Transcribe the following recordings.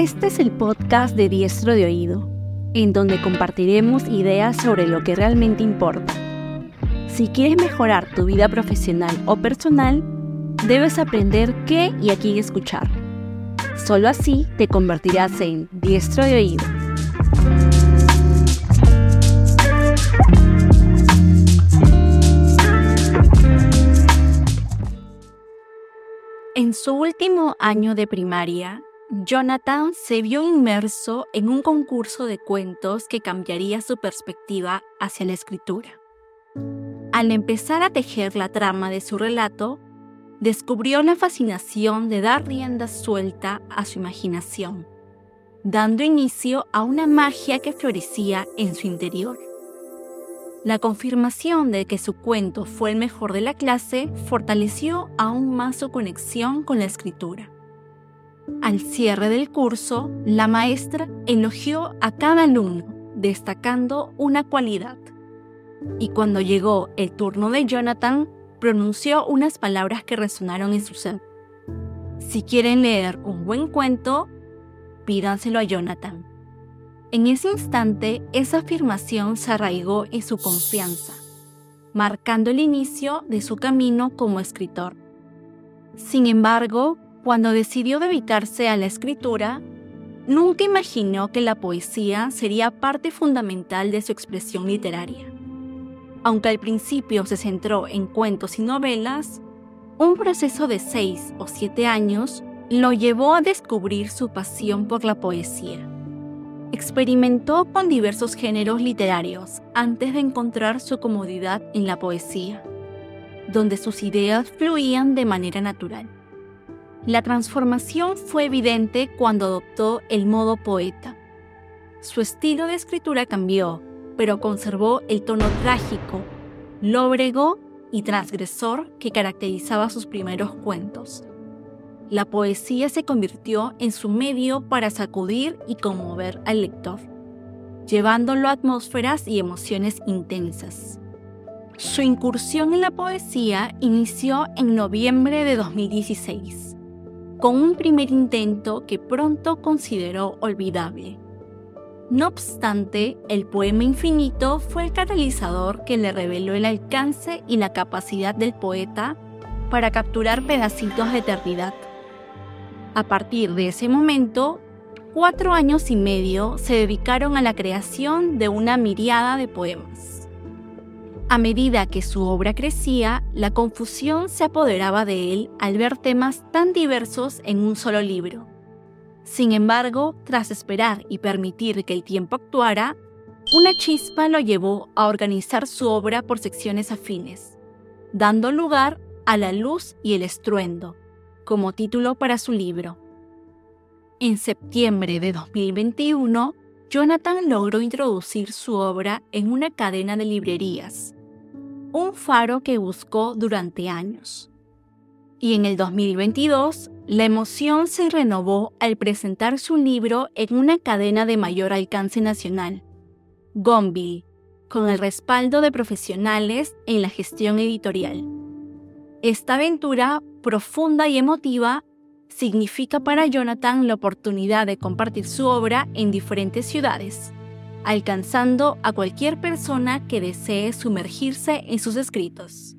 Este es el podcast de Diestro de Oído, en donde compartiremos ideas sobre lo que realmente importa. Si quieres mejorar tu vida profesional o personal, debes aprender qué y a quién escuchar. Solo así te convertirás en Diestro de Oído. En su último año de primaria, Jonathan se vio inmerso en un concurso de cuentos que cambiaría su perspectiva hacia la escritura. Al empezar a tejer la trama de su relato, descubrió la fascinación de dar rienda suelta a su imaginación, dando inicio a una magia que florecía en su interior. La confirmación de que su cuento fue el mejor de la clase fortaleció aún más su conexión con la escritura. Al cierre del curso, la maestra elogió a cada alumno, destacando una cualidad. Y cuando llegó el turno de Jonathan, pronunció unas palabras que resonaron en su ser. Si quieren leer un buen cuento, pídanselo a Jonathan. En ese instante, esa afirmación se arraigó en su confianza, marcando el inicio de su camino como escritor. Sin embargo, cuando decidió dedicarse a la escritura, nunca imaginó que la poesía sería parte fundamental de su expresión literaria. Aunque al principio se centró en cuentos y novelas, un proceso de seis o siete años lo llevó a descubrir su pasión por la poesía. Experimentó con diversos géneros literarios antes de encontrar su comodidad en la poesía, donde sus ideas fluían de manera natural. La transformación fue evidente cuando adoptó el modo poeta. Su estilo de escritura cambió, pero conservó el tono trágico, lóbrego y transgresor que caracterizaba sus primeros cuentos. La poesía se convirtió en su medio para sacudir y conmover al lector, llevándolo a atmósferas y emociones intensas. Su incursión en la poesía inició en noviembre de 2016 con un primer intento que pronto consideró olvidable. No obstante, el poema infinito fue el catalizador que le reveló el alcance y la capacidad del poeta para capturar pedacitos de eternidad. A partir de ese momento, cuatro años y medio se dedicaron a la creación de una miriada de poemas. A medida que su obra crecía, la confusión se apoderaba de él al ver temas tan diversos en un solo libro. Sin embargo, tras esperar y permitir que el tiempo actuara, una chispa lo llevó a organizar su obra por secciones afines, dando lugar a La luz y el estruendo, como título para su libro. En septiembre de 2021, Jonathan logró introducir su obra en una cadena de librerías, un faro que buscó durante años. Y en el 2022, la emoción se renovó al presentar su libro en una cadena de mayor alcance nacional, Gonville, con el respaldo de profesionales en la gestión editorial. Esta aventura profunda y emotiva significa para Jonathan la oportunidad de compartir su obra en diferentes ciudades alcanzando a cualquier persona que desee sumergirse en sus escritos.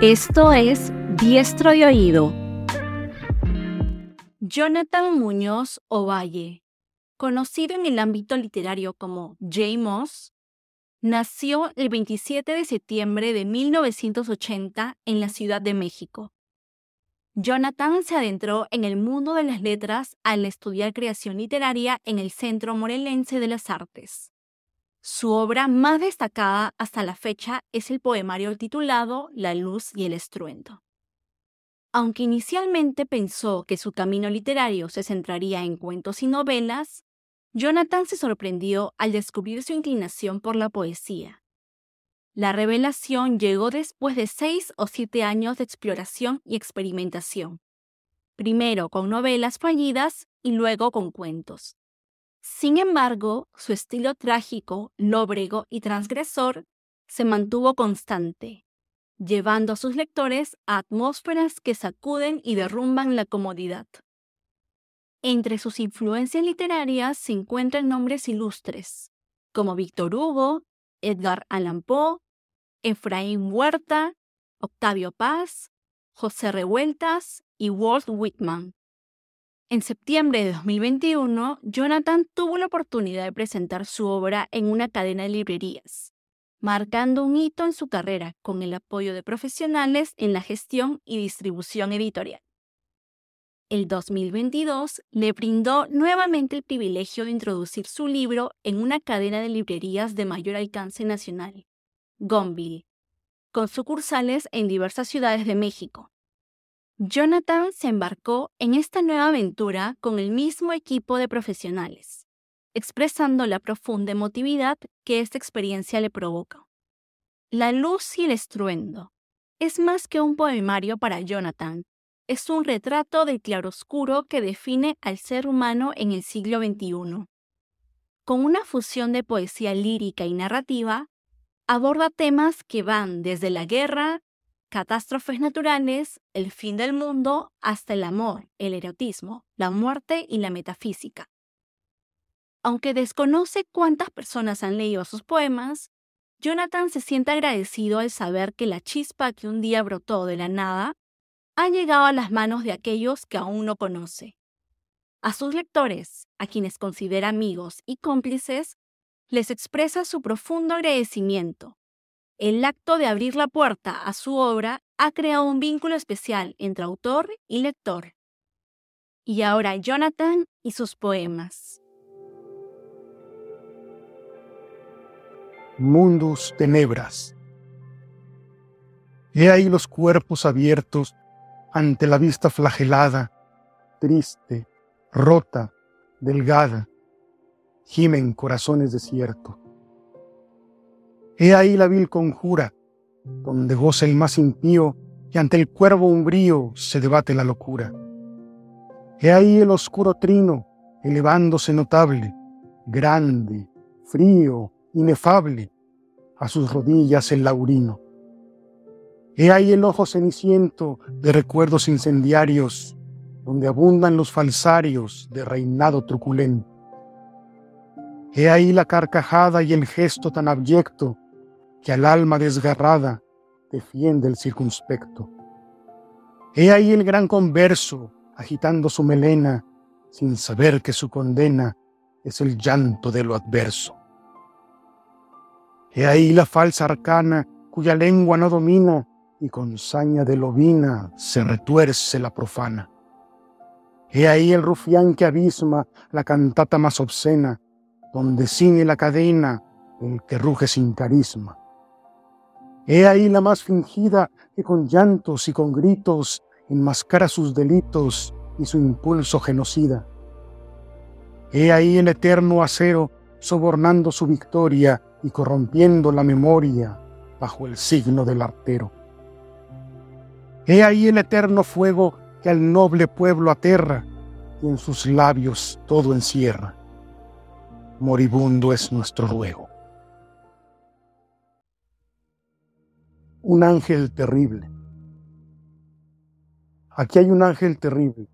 Esto es Diestro de Oído. Jonathan Muñoz Ovalle, conocido en el ámbito literario como J. Moss, nació el 27 de septiembre de 1980 en la Ciudad de México. Jonathan se adentró en el mundo de las letras al estudiar creación literaria en el Centro Morelense de las Artes. Su obra más destacada hasta la fecha es el poemario titulado La luz y el estruendo. Aunque inicialmente pensó que su camino literario se centraría en cuentos y novelas, Jonathan se sorprendió al descubrir su inclinación por la poesía. La revelación llegó después de seis o siete años de exploración y experimentación, primero con novelas fallidas y luego con cuentos. Sin embargo, su estilo trágico, lóbrego y transgresor se mantuvo constante, llevando a sus lectores a atmósferas que sacuden y derrumban la comodidad. Entre sus influencias literarias se encuentran nombres ilustres, como Víctor Hugo, Edgar Allan Poe, Efraín Huerta, Octavio Paz, José Revueltas y Walt Whitman. En septiembre de 2021, Jonathan tuvo la oportunidad de presentar su obra en una cadena de librerías, marcando un hito en su carrera con el apoyo de profesionales en la gestión y distribución editorial. El 2022 le brindó nuevamente el privilegio de introducir su libro en una cadena de librerías de mayor alcance nacional, Gonville, con sucursales en diversas ciudades de México. Jonathan se embarcó en esta nueva aventura con el mismo equipo de profesionales, expresando la profunda emotividad que esta experiencia le provoca. La luz y el estruendo es más que un poemario para Jonathan, es un retrato del claroscuro que define al ser humano en el siglo XXI. Con una fusión de poesía lírica y narrativa, aborda temas que van desde la guerra, catástrofes naturales, el fin del mundo, hasta el amor, el erotismo, la muerte y la metafísica. Aunque desconoce cuántas personas han leído sus poemas, Jonathan se siente agradecido al saber que la chispa que un día brotó de la nada ha llegado a las manos de aquellos que aún no conoce. A sus lectores, a quienes considera amigos y cómplices, les expresa su profundo agradecimiento el acto de abrir la puerta a su obra ha creado un vínculo especial entre autor y lector. Y ahora Jonathan y sus poemas. Mundos tenebras. He ahí los cuerpos abiertos ante la vista flagelada, triste, rota, delgada, gimen corazones desiertos. He ahí la vil conjura, donde goza el más impío y ante el cuervo umbrío se debate la locura. He ahí el oscuro trino, elevándose notable, grande, frío, inefable, a sus rodillas el laurino. He ahí el ojo ceniciento de recuerdos incendiarios, donde abundan los falsarios de reinado truculento. He ahí la carcajada y el gesto tan abyecto que al alma desgarrada defiende el circunspecto. He ahí el gran converso, agitando su melena, sin saber que su condena es el llanto de lo adverso. He ahí la falsa arcana, cuya lengua no domina, y con saña de lobina se retuerce la profana. He ahí el rufián que abisma la cantata más obscena, donde ciñe la cadena el que ruge sin carisma. He ahí la más fingida que con llantos y con gritos enmascara sus delitos y su impulso genocida. He ahí el eterno acero sobornando su victoria y corrompiendo la memoria bajo el signo del artero. He ahí el eterno fuego que al noble pueblo aterra y en sus labios todo encierra. Moribundo es nuestro ruego. un ángel terrible. Aquí hay un ángel terrible,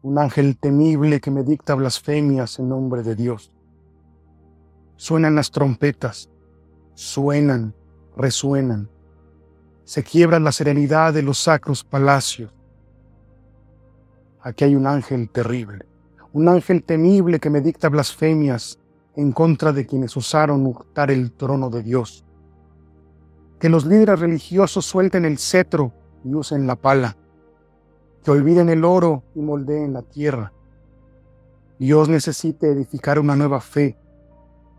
un ángel temible que me dicta blasfemias en nombre de Dios. Suenan las trompetas, suenan, resuenan. Se quiebra la serenidad de los sacros palacios. Aquí hay un ángel terrible, un ángel temible que me dicta blasfemias en contra de quienes osaron hurtar el trono de Dios. Que los líderes religiosos suelten el cetro y usen la pala, que olviden el oro y moldeen la tierra. Dios necesita edificar una nueva fe,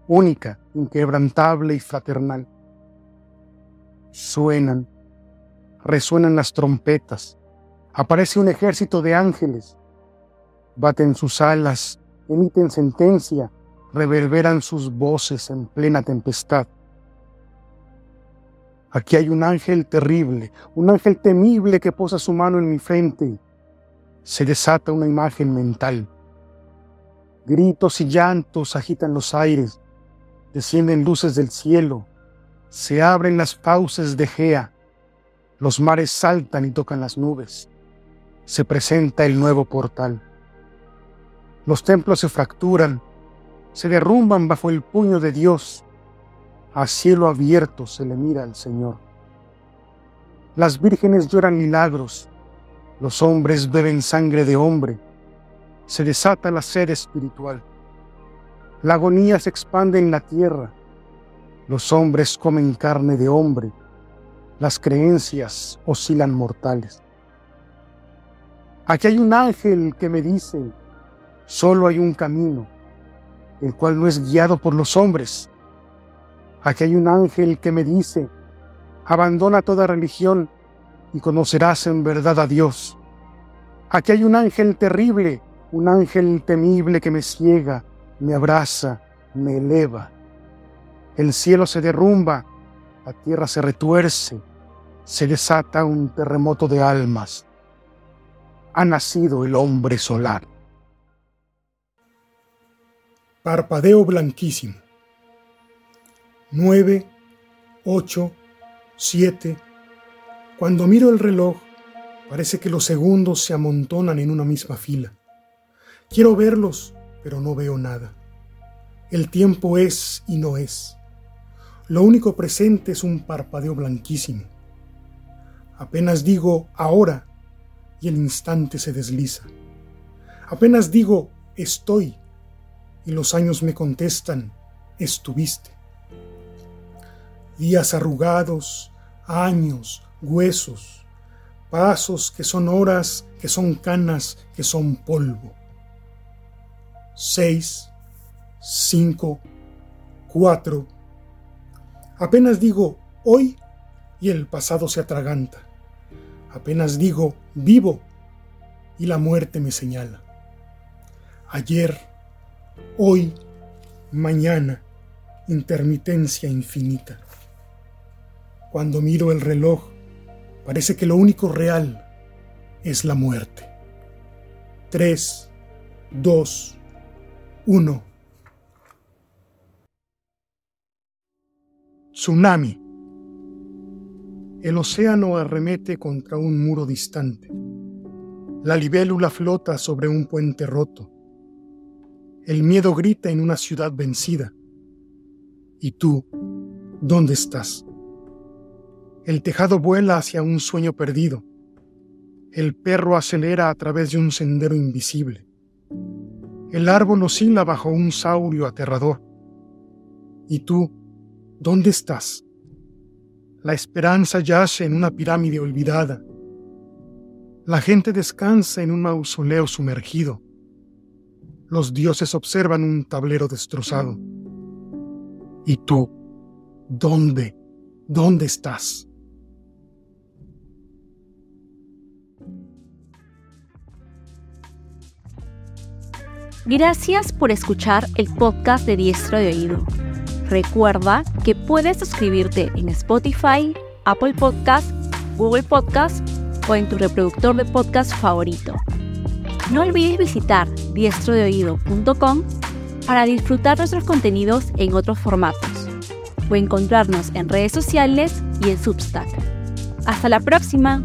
única, inquebrantable y fraternal. Suenan, resuenan las trompetas, aparece un ejército de ángeles, baten sus alas, emiten sentencia, reverberan sus voces en plena tempestad. Aquí hay un ángel terrible, un ángel temible que posa su mano en mi frente. Se desata una imagen mental. Gritos y llantos agitan los aires, descienden luces del cielo, se abren las fauces de Gea, Los mares saltan y tocan las nubes. Se presenta el nuevo portal. Los templos se fracturan, se derrumban bajo el puño de Dios. A cielo abierto se le mira al Señor. Las vírgenes lloran milagros, los hombres beben sangre de hombre, se desata la sed espiritual. La agonía se expande en la tierra, los hombres comen carne de hombre, las creencias oscilan mortales. Aquí hay un ángel que me dice, Solo hay un camino, el cual no es guiado por los hombres. Aquí hay un ángel que me dice, abandona toda religión y conocerás en verdad a Dios. Aquí hay un ángel terrible, un ángel temible que me ciega, me abraza, me eleva. El cielo se derrumba, la tierra se retuerce, se desata un terremoto de almas. Ha nacido el hombre solar. Parpadeo blanquísimo. Nueve, ocho, siete. Cuando miro el reloj, parece que los segundos se amontonan en una misma fila. Quiero verlos, pero no veo nada. El tiempo es y no es. Lo único presente es un parpadeo blanquísimo. Apenas digo ahora y el instante se desliza. Apenas digo estoy y los años me contestan, estuviste. Días arrugados, años, huesos, pasos que son horas, que son canas, que son polvo. Seis, cinco, cuatro. Apenas digo hoy y el pasado se atraganta. Apenas digo vivo y la muerte me señala. Ayer, Hoy, mañana, intermitencia infinita. Cuando miro el reloj, parece que lo único real es la muerte. 3, 2, 1. Tsunami. El océano arremete contra un muro distante. La libélula flota sobre un puente roto. El miedo grita en una ciudad vencida. ¿Y tú, dónde estás? El tejado vuela hacia un sueño perdido. El perro acelera a través de un sendero invisible. El árbol oscila bajo un saurio aterrador. ¿Y tú, dónde estás? La esperanza yace en una pirámide olvidada. La gente descansa en un mausoleo sumergido los dioses observan un tablero destrozado. ¿Y tú? ¿Dónde? ¿Dónde estás? Gracias por escuchar el podcast de Diestro de Oído. Recuerda que puedes suscribirte en Spotify, Apple Podcast, Google Podcast o en tu reproductor de podcast favorito. No olvides visitar diestrodeoído.com para disfrutar nuestros contenidos en otros formatos o encontrarnos en redes sociales y en Substack. Hasta la próxima.